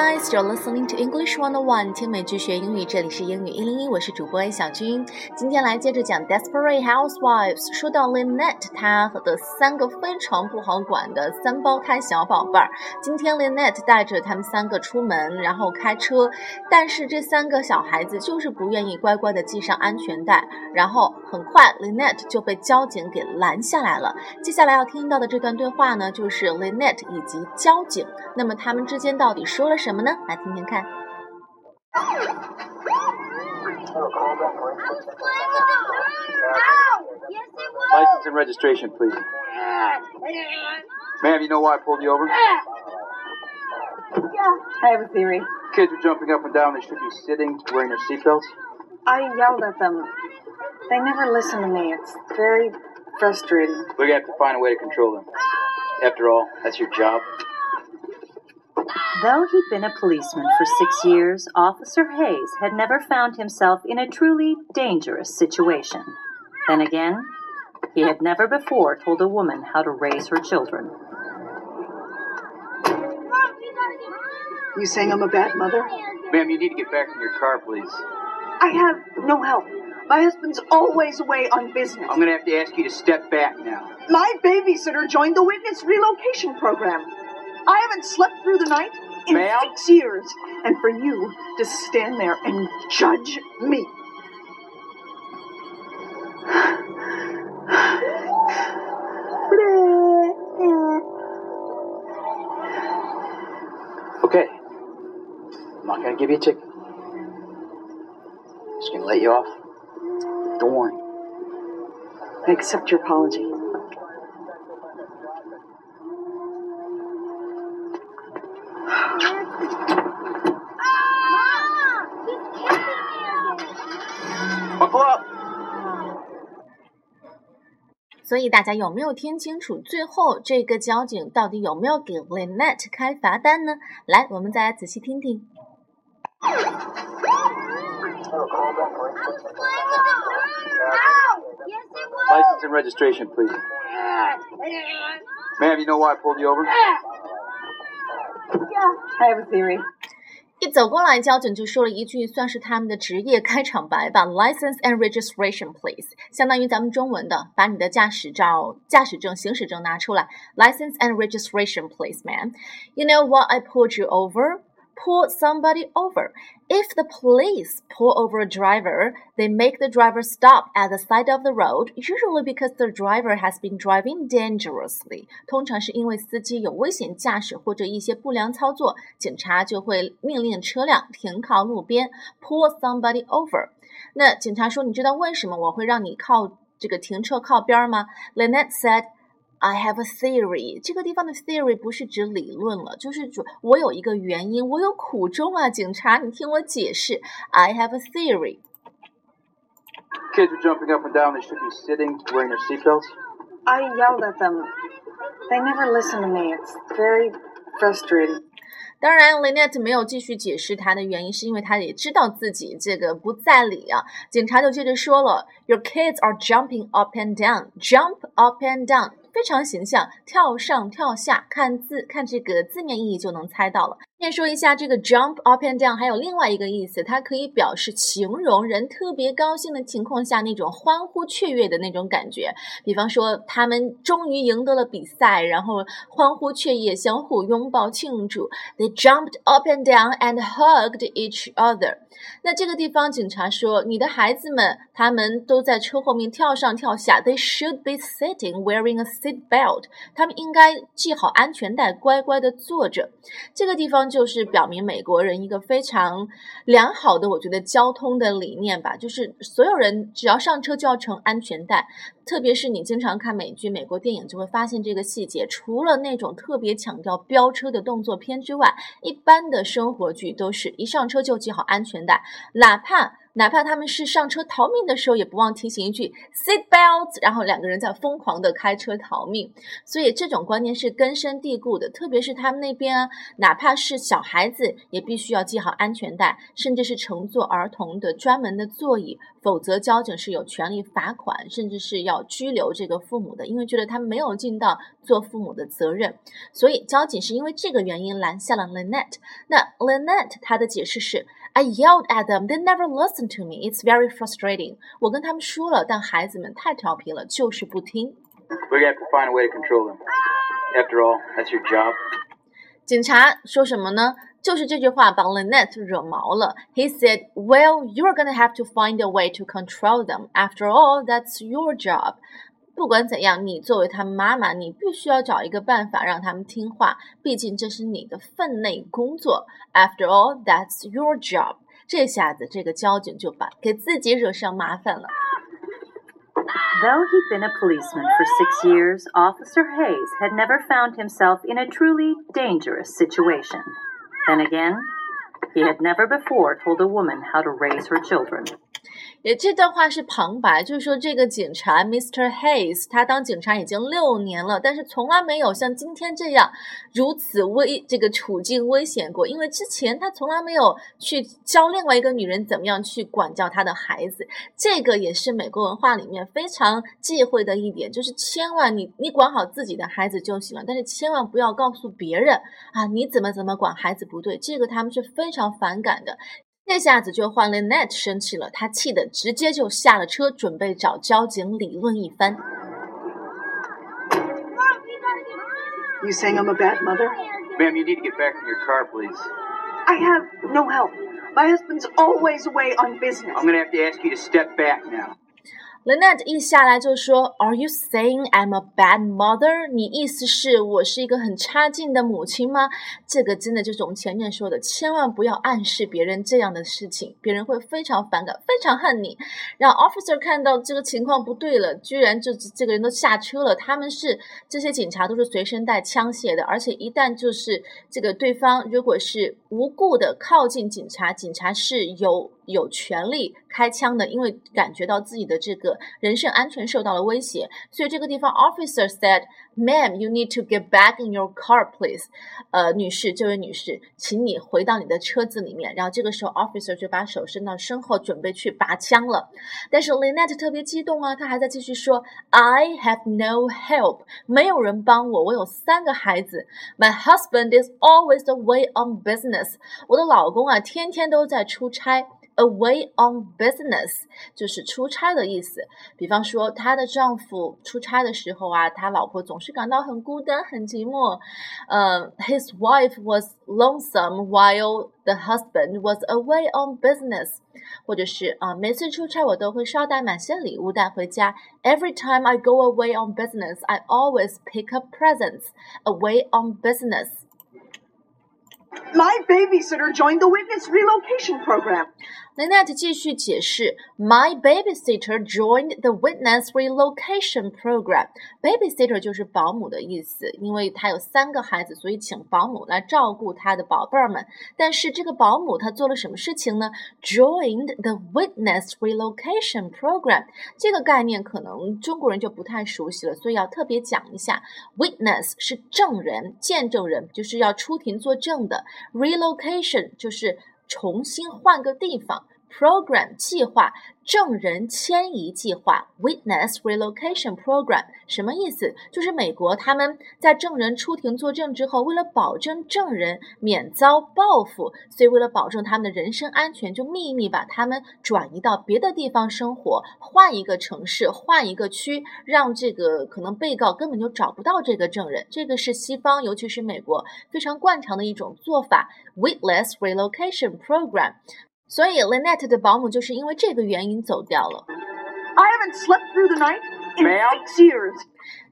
guys, you're listening to English One on One，听美剧学英语，这里是英语一零一，我是主播 A 小军。今天来接着讲 Desperate Housewives。说到 Lynette，她的三个非常不好管的三胞胎小宝贝儿。今天 Lynette 带着他们三个出门，然后开车，但是这三个小孩子就是不愿意乖乖的系上安全带，然后很快 Lynette 就被交警给拦下来了。接下来要听到的这段对话呢，就是 Lynette 以及交警。那么他们之间到底说了什呢？来听听看。License and registration, please. Ma'am, you know why I pulled you over? I have a theory. Kids are jumping up and down. They should be sitting, wearing their seatbelts. I yelled at them. They never listen to me. It's very frustrating. We're gonna have to find a way to control them. After all, that's your job. Though he'd been a policeman for six years, Officer Hayes had never found himself in a truly dangerous situation. Then again, he had never before told a woman how to raise her children. You saying I'm a bad mother? Ma'am, you need to get back in your car, please. I have no help. My husband's always away on business. I'm gonna have to ask you to step back now. My babysitter joined the witness relocation program. I haven't slept through the night in Ma'am? six years. And for you to stand there and judge me. Okay. I'm not gonna give you a ticket. Just gonna let you off. Don't worry. I accept your apology. 所以大家有没有听清楚最后这个交警到底有没有给 Lynette 开罚单呢？来，我们再来仔细听听。License and registration, please. Ma'am, you know why I pulled you over? I have a theory. 一走过来，交警就说了一句，算是他们的职业开场白吧，License and registration, please，相当于咱们中文的，把你的驾驶照、驾驶证、行驶证拿出来，License and registration, please, man. You know what I pulled you over? Pull somebody over. If the police pull over a driver, they make the driver stop at the side of the road, usually because the driver has been driving dangerously. 通常是因为司机有危险驾驶或者一些不良操作，警察就会命令车辆停靠路边，pull somebody over。那警察说：“你知道为什么我会让你靠这个停车靠边吗？”Lynette said. I have a theory。这个地方的 theory 不是指理论了，就是指我有一个原因，我有苦衷啊，警察，你听我解释。I have a theory。 Kids are jumping up and down. They should be sitting, wearing their seatbelts. I yelled at them. They never listen to me. It's very frustrating. 当然，Lynette 没有继续解释她的原因，是因为她也知道自己这个不在理啊。警察就接着说了：“Your kids are jumping up and down. Jump up and down。” 非常形象，跳上跳下，看字看这个字面意义就能猜到了。先说一下这个 jump up and down，还有另外一个意思，它可以表示形容人特别高兴的情况下那种欢呼雀跃的那种感觉。比方说，他们终于赢得了比赛，然后欢呼雀跃，相互拥抱庆祝。They jumped up and down and hugged each other。那这个地方，警察说，你的孩子们他们都在车后面跳上跳下。They should be sitting wearing a seat belt。他们应该系好安全带，乖乖的坐着。这个地方就是表明美国人一个非常良好的，我觉得交通的理念吧，就是所有人只要上车就要乘安全带。特别是你经常看美剧、美国电影，就会发现这个细节。除了那种特别强调飙车的动作片之外，一般的生活剧都是一上车就系好安全带，哪怕哪怕他们是上车逃命的时候，也不忘提醒一句 “seat belt”，然后两个人在疯狂的开车逃命。所以这种观念是根深蒂固的，特别是他们那边啊，哪怕是小孩子也必须要系好安全带，甚至是乘坐儿童的专门的座椅，否则交警是有权利罚款，甚至是要拘留这个父母的，因为觉得他没有尽到做父母的责任。所以交警是因为这个原因拦下了 Lynette。那 Lynette 她的解释是。I yelled at them. They never listened to me. It's very frustrating. 我跟他们说了，但孩子们太调皮了，就是不听。We're gonna have to find a way to control them. After all, that's your job. 警察说什么呢？就是这句话把 Lynette 惹毛了。He said, "Well, you're gonna have to find a way to control them. After all, that's your job." 不管怎样，你作为他们妈妈，你必须要找一个办法让他们听话，毕竟这是你的分内工作。After all, that's your job。这下子，这个交警就把给自己惹上麻烦了。Though he'd been a policeman for six years, Officer Hayes had never found himself in a truly dangerous situation. Then again, he had never before told a woman how to raise her children. 也这段话是旁白，就是说这个警察 Mr. Hayes，他当警察已经六年了，但是从来没有像今天这样如此危这个处境危险过。因为之前他从来没有去教另外一个女人怎么样去管教他的孩子。这个也是美国文化里面非常忌讳的一点，就是千万你你管好自己的孩子就行了，但是千万不要告诉别人啊你怎么怎么管孩子不对，这个他们是非常反感的。这下子就换 Lynette 生气了，他气得直接就下了车，准备找交警理论一番。You saying I'm a bad mother? Ma'am, you need to get back in your car, please. I have no help. My husband's always away on business. I'm gonna have to ask you to step back now. Lynette 一下来就说：“Are you saying I'm a bad mother？你意思是我是一个很差劲的母亲吗？这个真的就是我们前面说的，千万不要暗示别人这样的事情，别人会非常反感，非常恨你。让 officer 看到这个情况不对了，居然就这个人都下车了。他们是这些警察都是随身带枪械的，而且一旦就是这个对方如果是无故的靠近警察，警察是有。”有权利开枪的，因为感觉到自己的这个人身安全受到了威胁，所以这个地方 officer said, "Ma'am, you need to get back in your car, please." 呃，女士，这位女士，请你回到你的车子里面。然后这个时候 officer 就把手伸到身后，准备去拔枪了。但是 Lynette 特别激动啊，她还在继续说，I have no help，没有人帮我，我有三个孩子。My husband is always away on business，我的老公啊，天天都在出差。Away on business 就是出差的意思。比方说，她的丈夫出差的时候啊，他老婆总是感到很孤单、很寂寞。呃，His wife was lonesome while the husband was away on business。或者是啊，每次出差我都会捎带满些礼物带回家。Every time I go away on business, I always pick up presents. Away on business. My babysitter joined the witness relocation program. Lynette 继续解释，My babysitter joined the witness relocation program. Babysitter 就是保姆的意思，因为她有三个孩子，所以请保姆来照顾她的宝贝儿们。但是这个保姆她做了什么事情呢？Joined the witness relocation program 这个概念可能中国人就不太熟悉了，所以要特别讲一下。Witness 是证人、见证人，就是要出庭作证的。Relocation 就是重新换个地方。Program 计划。证人迁移计划 （Witness Relocation Program） 什么意思？就是美国他们在证人出庭作证之后，为了保证证人免遭报复，所以为了保证他们的人身安全，就秘密把他们转移到别的地方生活，换一个城市，换一个区，让这个可能被告根本就找不到这个证人。这个是西方，尤其是美国非常惯常的一种做法 （Witness Relocation Program）。所以 Lynette 的保姆就是因为这个原因走掉了。I haven't slept through the night in six years.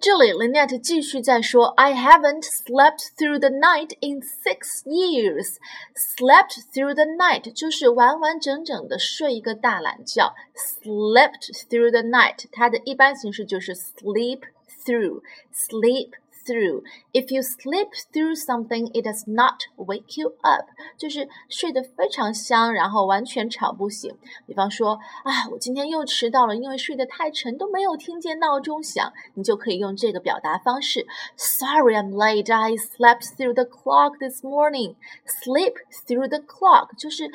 这里 Lynette 继续在说，I haven't slept through the night in six years. Slept through the night 就是完完整整的睡一个大懒觉。Slept through the night，它的一般形式就是 sleep through，sleep through. If you sleep through something, it does not wake you up，就是睡得非常香，然后完全吵不醒。比方说啊，我今天又迟到了，因为睡得太沉，都没有听见闹钟响。你就可以用这个表达方式：Sorry, I'm late. I slept through the clock this morning. Sleep through the clock 就是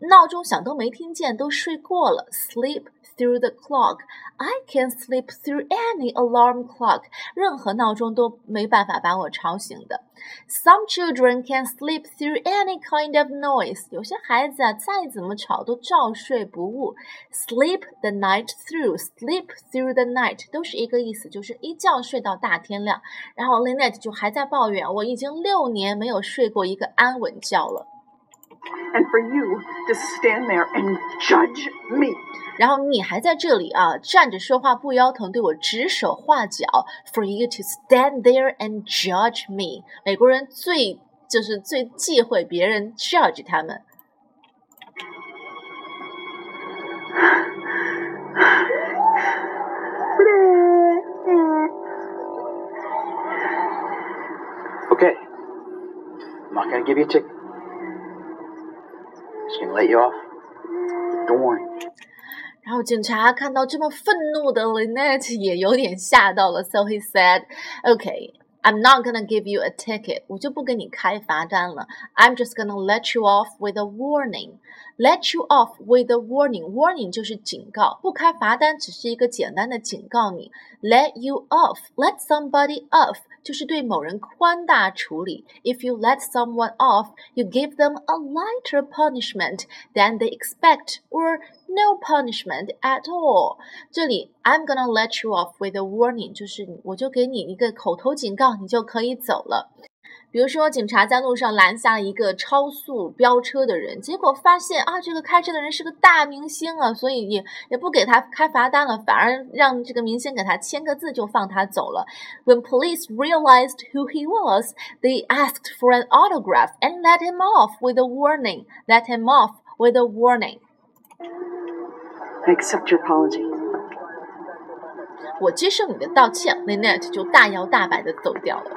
闹钟响都没听见，都睡过了。Sleep through the clock. I can sleep through any alarm clock. 任何闹钟都没办法把我吵醒的。Some children can sleep through any kind of noise. 有些孩子啊，再怎么吵都照睡不误。Sleep the night through. Sleep through the night 都是一个意思，就是一觉睡到大天亮。然后 Lynette 就还在抱怨，我已经六年没有睡过一个安稳觉了。 And for you to stand there and judge me. 然后你还在这里啊，站着说话不腰疼，对我指手画脚。For you to stand there and judge me，美国人最就是最忌讳别人 judge 他们。Okay. I'm not gonna give you a ticket. Just gonna let you off. Don't worry. 然后警察看到这么愤怒的 Lynette 也有点吓到了，so he said, "Okay, I'm not gonna give you a ticket，我就不给你开罚单了。I'm just gonna let you off with a warning. Let you off with a warning. Warning 就是警告，不开罚单只是一个简单的警告你。Let you off. Let somebody off 就是对某人宽大处理。If you let someone off, you give them a lighter punishment than they expect, or no punishment at all。这里 I'm gonna let you off with a warning，就是我就给你一个口头警告，你就可以走了。 比如说，警察在路上拦下了一个超速飙车的人，结果发现啊，这个开车的人是个大明星啊，所以也也不给他开罚单了，反而让这个明星给他签个字就放他走了。When police realized who he was, they asked for an autograph and let him off with a warning. Let him off with a warning. I accept your apology. 我接受你的道歉，Lynette 就大摇大摆的走掉了。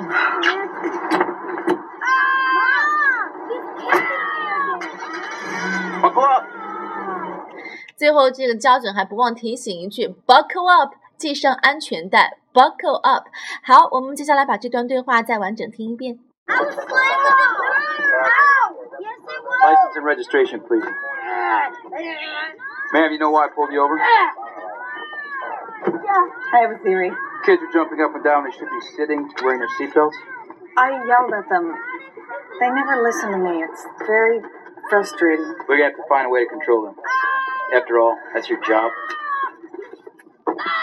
最后，这个交警还不忘提醒一句：“Buckle up，系上安全带。”Buckle up。好，我们接下来把这段对话再完整听一遍。License and registration, please. Ma'am, you know why I pulled you over? I have a theory. Kids are jumping up and down. They should be sitting, wearing their seatbelts. I yelled at them. They never listen to me. It's very frustrating. We're gonna have to find a way to control them. After all, that's your job.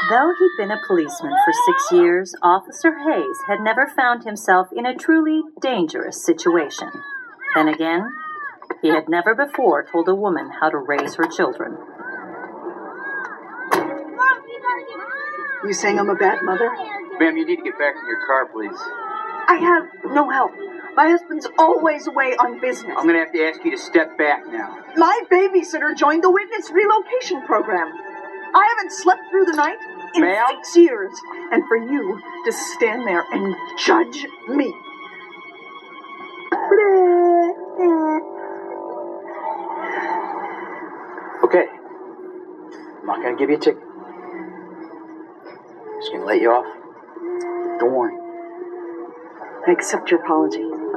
Though he'd been a policeman for six years, Officer Hayes had never found himself in a truly dangerous situation. Then again, he had never before told a woman how to raise her children. You saying I'm a bad mother? Ma'am, you need to get back in your car, please. I have no help. My husband's always away on business. I'm gonna have to ask you to step back now. My babysitter joined the witness relocation program. I haven't slept through the night in Ma'am? six years. And for you to stand there and judge me. Okay. I'm not gonna give you a ticket. Gonna let you off. Don't worry. I accept your apology.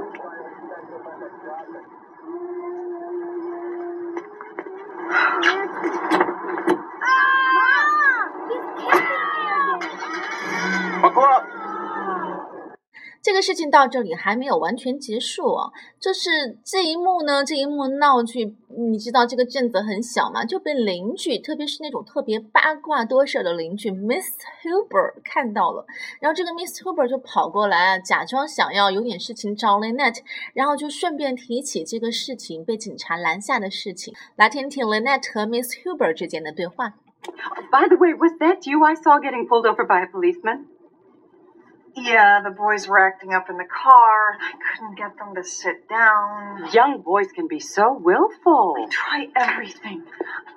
这个事情到这里还没有完全结束哦，就是这一幕呢，这一幕闹剧，你知道这个镇子很小嘛，就被邻居，特别是那种特别八卦多事的邻居 Miss Huber 看到了，然后这个 Miss Huber 就跑过来，假装想要有点事情找 Lynette，然后就顺便提起这个事情被警察拦下的事情，来听听 Lynette 和 Miss Huber 之间的对话。By the way, was that you I saw getting pulled over by a policeman? Yeah, the boys were acting up in the car. I couldn't get them to sit down. Young boys can be so willful. I try everything.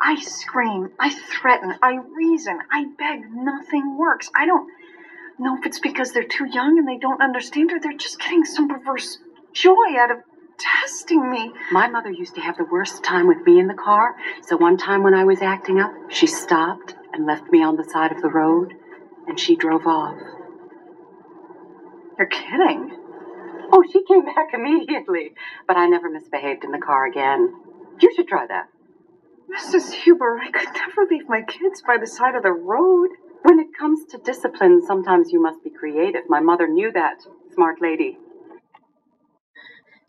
I scream. I threaten. I reason. I beg. Nothing works. I don't. know if it's because they're too young and they don't understand or they're just getting some perverse joy out of testing me. My mother used to have the worst time with me in the car, so one time when I was acting up, she stopped and left me on the side of the road, and she drove off. You're kidding. Oh, she came back immediately, but I never misbehaved in the car again. You should try that. Mrs. Huber, I could never leave my kids by the side of the road. When it comes to discipline, sometimes you must be creative. My mother knew that. Smart lady.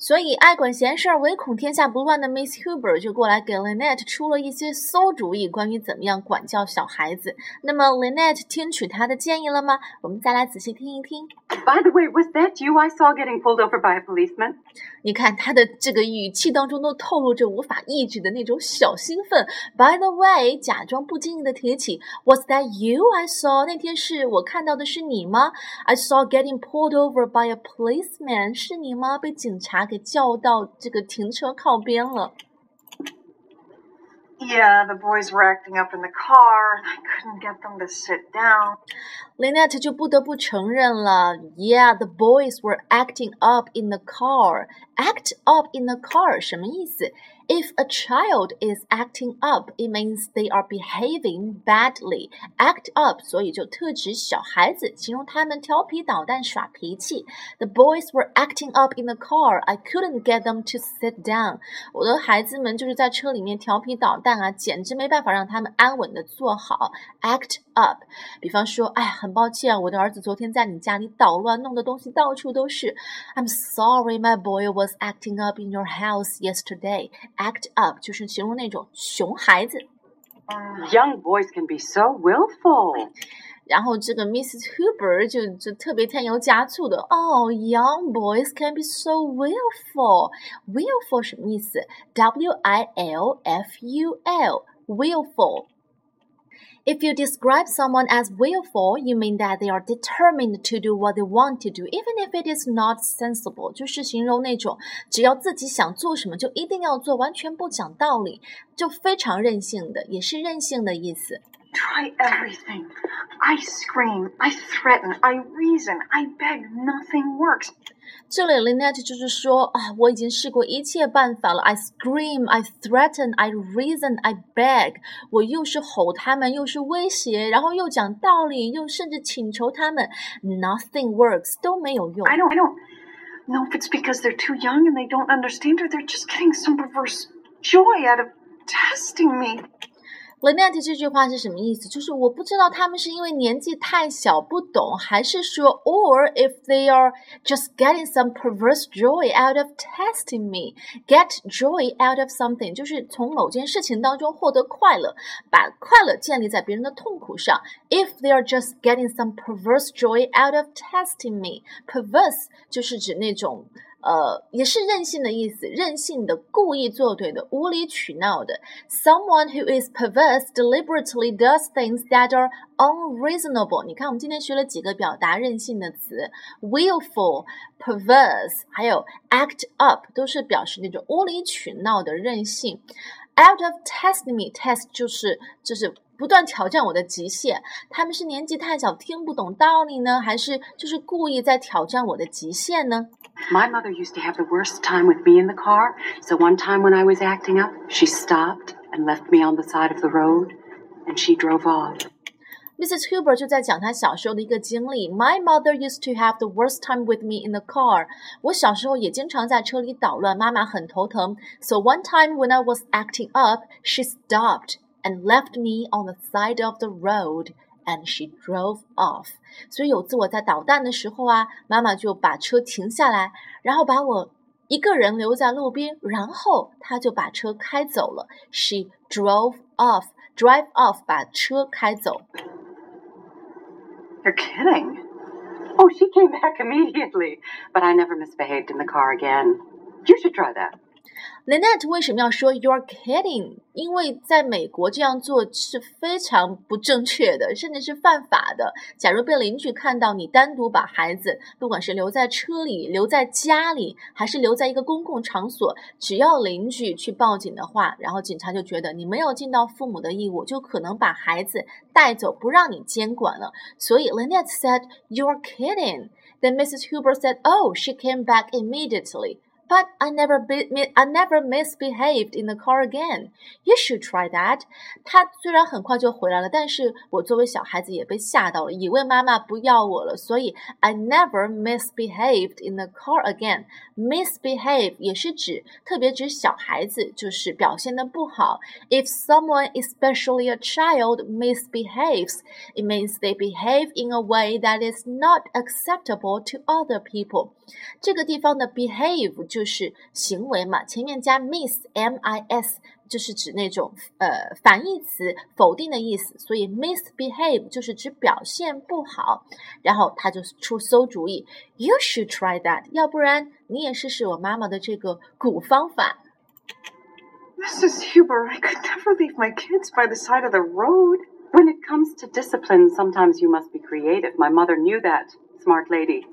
所以爱管闲事儿、唯恐天下不乱的 Miss Huber 就过来给 Lynette 出了一些馊主意，关于怎么样管教小孩子。那么 Lynette 听取他的建议了吗？我们再来仔细听一听。By the way, was that you I saw getting pulled over by a policeman? 你看他的这个语气当中都透露着无法抑制的那种小兴奋。By the way，假装不经意的提起，Was that you I saw？那天是我看到的是你吗？I saw getting pulled over by a policeman，是你吗？被警察给叫到这个停车靠边了。 Yeah, the boys were acting up in the car, and I couldn't get them to sit down. Lynette 就不得不承认了，Yeah, the boys were acting up in the car. Act up in the car 什么意思？If a child is acting up, it means they are behaving badly. Act up，所以就特指小孩子，形容他们调皮捣蛋、耍脾气。The boys were acting up in the car. I couldn't get them to sit down. 我的孩子们就是在车里面调皮捣蛋啊，简直没办法让他们安稳的坐好。Act up，比方说，哎，很抱歉，我的儿子昨天在你家里捣乱，弄的东西到处都是。I'm sorry, my boy was acting up in your house yesterday. Act up 就是形容那种熊孩子。 Young boys can be so willful. 然后这个 Mrs. Huber 就就特别添油加醋的哦、oh,，Young boys can be so willful. Willful 什么意思？W I L F U L willful. If you describe someone as willful, you mean that they are determined to do what they want to do, even if it is not sensible. 就是形容那种只要自己想做什么就一定要做，完全不讲道理，就非常任性的，也是任性的意思。Try everything. I scream, I threaten, I reason, I beg. Nothing works. 这里 Lynette 就是说啊，我已经试过一切办法了。I scream, I threaten, I reason, I beg。我又是吼他们，又是威胁，然后又讲道理，又甚至请求他们。Nothing works，都没有用。 I don't, I don't know if it's because they're too young and they don't understand or they're just getting some perverse joy out of testing me. Lynette 这句话是什么意思？就是我不知道他们是因为年纪太小不懂，还是说，or if they are just getting some perverse joy out of testing me. Get joy out of something 就是从某件事情当中获得快乐，把快乐建立在别人的痛苦上。If they are just getting some perverse joy out of testing me, perverse 就是指那种。 呃，也是任性的意思，任性的、故意作对的、无理取闹的。Someone who is perverse deliberately does things that are unreasonable。你看，我们今天学了几个表达任性的词：willful、perverse，还有 act up，都是表示那种无理取闹的任性。Out of testing me，test 就是就是不断挑战我的极限。他们是年纪太小听不懂道理呢，还是就是故意在挑战我的极限呢？ My mother used to have the worst time with me in the car, so one time when I was acting up, she stopped and left me on the side of the road, and she drove off. Mrs. Huber 就在讲她小时候的一个经历。My mother used to have the worst time with me in the car。我小时候也经常在车里捣乱，妈妈很头疼。So one time when I was acting up, she stopped and left me on the side of the road. And she drove off。所以有次我在捣蛋的时候啊，妈妈就把车停下来，然后把我一个人留在路边，然后她就把车开走了。She drove off。Drive off，把车开走。 You're kidding. Oh, she came back immediately, but I never misbehaved in the car again. You should try that. Lynette 为什么要说 "You're kidding"？因为在美国这样做是非常不正确的，甚至是犯法的。假如被邻居看到你单独把孩子，不管是留在车里、留在家里，还是留在一个公共场所，只要邻居去报警的话，然后警察就觉得你没有尽到父母的义务，就可能把孩子带走，不让你监管了。所以 Lynette said "You're kidding." Then Mrs. Huber said, "Oh, she came back immediately." But I never be, I never misbehaved in the car again. You should try that. 他虽然很快就回来了，但是我作为小孩子也被吓到了，以为妈妈不要我了，所以 I never misbehaved in the car again. Misbehave 也是指特别指小孩子，就是表现的不好。If someone, especially a child, misbehaves, it means they behave in a way that is not acceptable to other people. 这个地方的 behave 就 就是行为嘛，前面加 miss m i s 就是指那种呃反义词否定的意思，所以 misbehave 就是指表现不好。然后他就出馊主意，You should try that，要不然你也试试我妈妈的这个古方法。Mrs. Huber, I could never leave my kids by the side of the road. When it comes to discipline, sometimes you must be creative. My mother knew that, smart lady.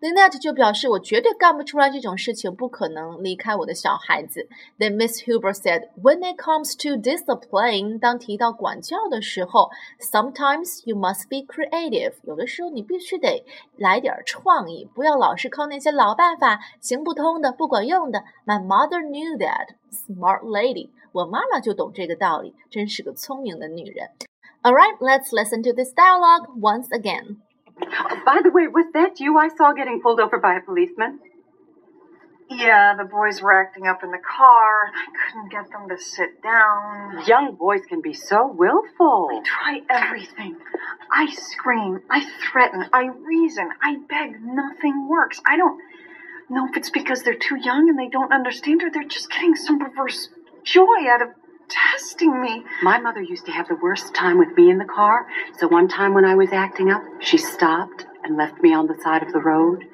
Lynette 就表示我绝对干不出来这种事情，不可能离开我的小孩子。Then Miss Huber said, "When it comes to discipline，当提到管教的时候，sometimes you must be creative。有的时候你必须得来点创意，不要老是靠那些老办法，行不通的、不管用的。My mother knew that, smart lady。我妈妈就懂这个道理，真是个聪明的女人。All right, let's listen to this dialogue once again. Oh, by the way, was that you I saw getting pulled over by a policeman? Yeah, the boys were acting up in the car, and I couldn't get them to sit down. Young boys can be so willful. I try everything. I scream, I threaten, I reason, I beg. Nothing works. I don't know if it's because they're too young and they don't understand or they're just getting some perverse joy out of testing me. My mother used to have the worst time with me in the car, so one time when I was acting up, she stopped and left me on the side of the road,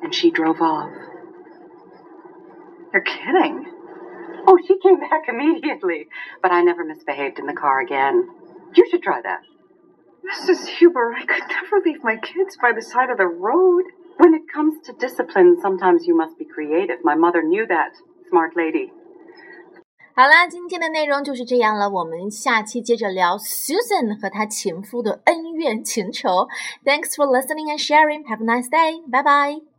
and she drove off. You're kidding. Oh, she came back immediately, but I never misbehaved in the car again. You should try that. Mrs. Huber, I could never leave my kids by the side of the road. When it comes to discipline, sometimes you must be creative. My mother knew that, smart lady. 好啦，今天的内容就是这样了。我们下期接着聊 Susan 和她前夫的恩怨情仇。Thanks for listening and sharing. Have a nice day. Bye bye.